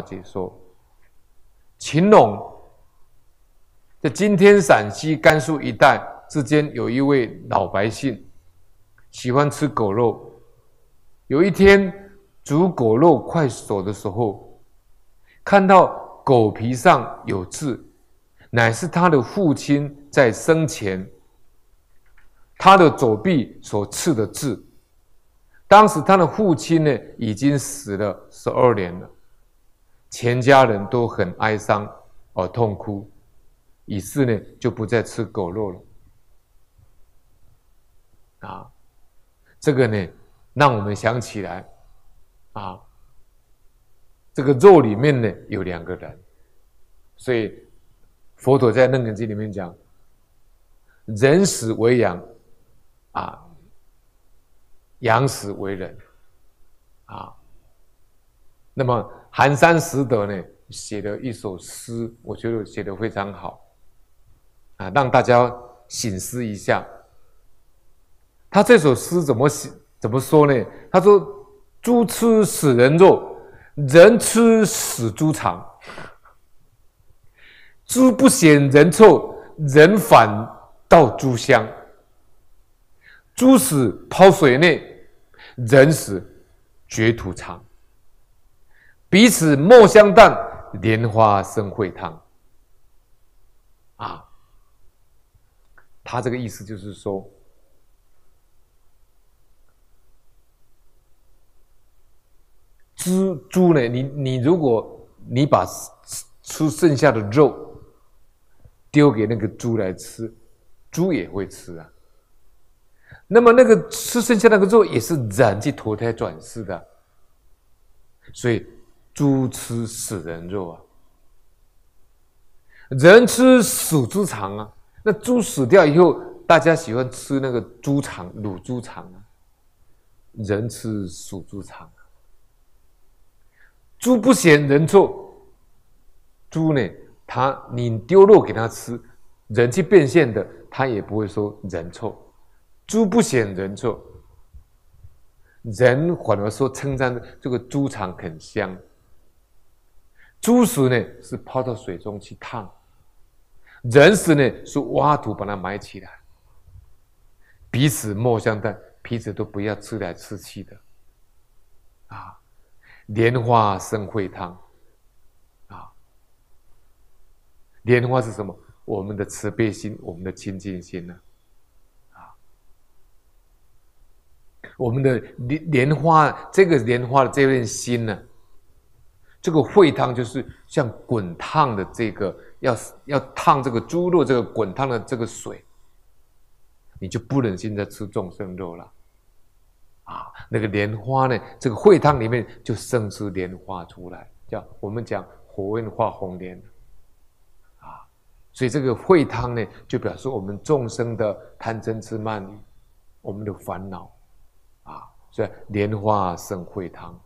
解说，秦陇在今天陕西、甘肃一带之间，有一位老百姓喜欢吃狗肉。有一天煮狗肉快熟的时候，看到狗皮上有字，乃是他的父亲在生前他的左臂所刺的字。当时他的父亲呢已经死了十二年了。全家人都很哀伤而痛哭，于是呢就不再吃狗肉了。啊，这个呢让我们想起来，啊，这个肉里面呢有两个人，所以佛陀在《楞严经》里面讲，人死为羊，啊，羊死为人，啊，那么。寒山拾得呢写了一首诗，我觉得写得非常好，啊，让大家醒思一下。他这首诗怎么写？怎么说呢？他说：“猪吃死人肉，人吃死猪肠。猪不嫌人臭，人反倒猪香。猪死抛水内，人死掘土藏。”彼此莫相淡，莲花生秽汤。啊，他这个意思就是说，猪猪呢，你你如果你把吃剩下的肉丢给那个猪来吃，猪也会吃啊。那么那个吃剩下那个肉也是人去投胎转世的，所以。猪吃死人肉啊，人吃死猪肠啊。那猪死掉以后，大家喜欢吃那个猪肠、卤猪肠啊。人吃死猪肠啊。猪不嫌人臭，猪呢，它你丢肉给它吃，人去变现的，它也不会说人臭。猪不嫌人臭，人反而说称赞这个猪肠很香。猪死呢是抛到水中去烫，人死呢是挖土把它埋起来，彼此莫相待，彼此都不要吃来吃去的，啊，莲花生会汤，啊，莲花是什么？我们的慈悲心，我们的清净心呢、啊？我们的莲莲花，这个莲花的这份心呢、这个秽汤就是像滚烫的这个，要要烫这个猪肉，这个滚烫的这个水，你就不忍心再吃众生肉了，啊，那个莲花呢，这个秽汤里面就生出莲花出来，叫我们讲火焰化红莲，啊，所以这个秽汤呢，就表示我们众生的贪嗔痴慢疑，我们的烦恼，啊，所以莲花生秽汤。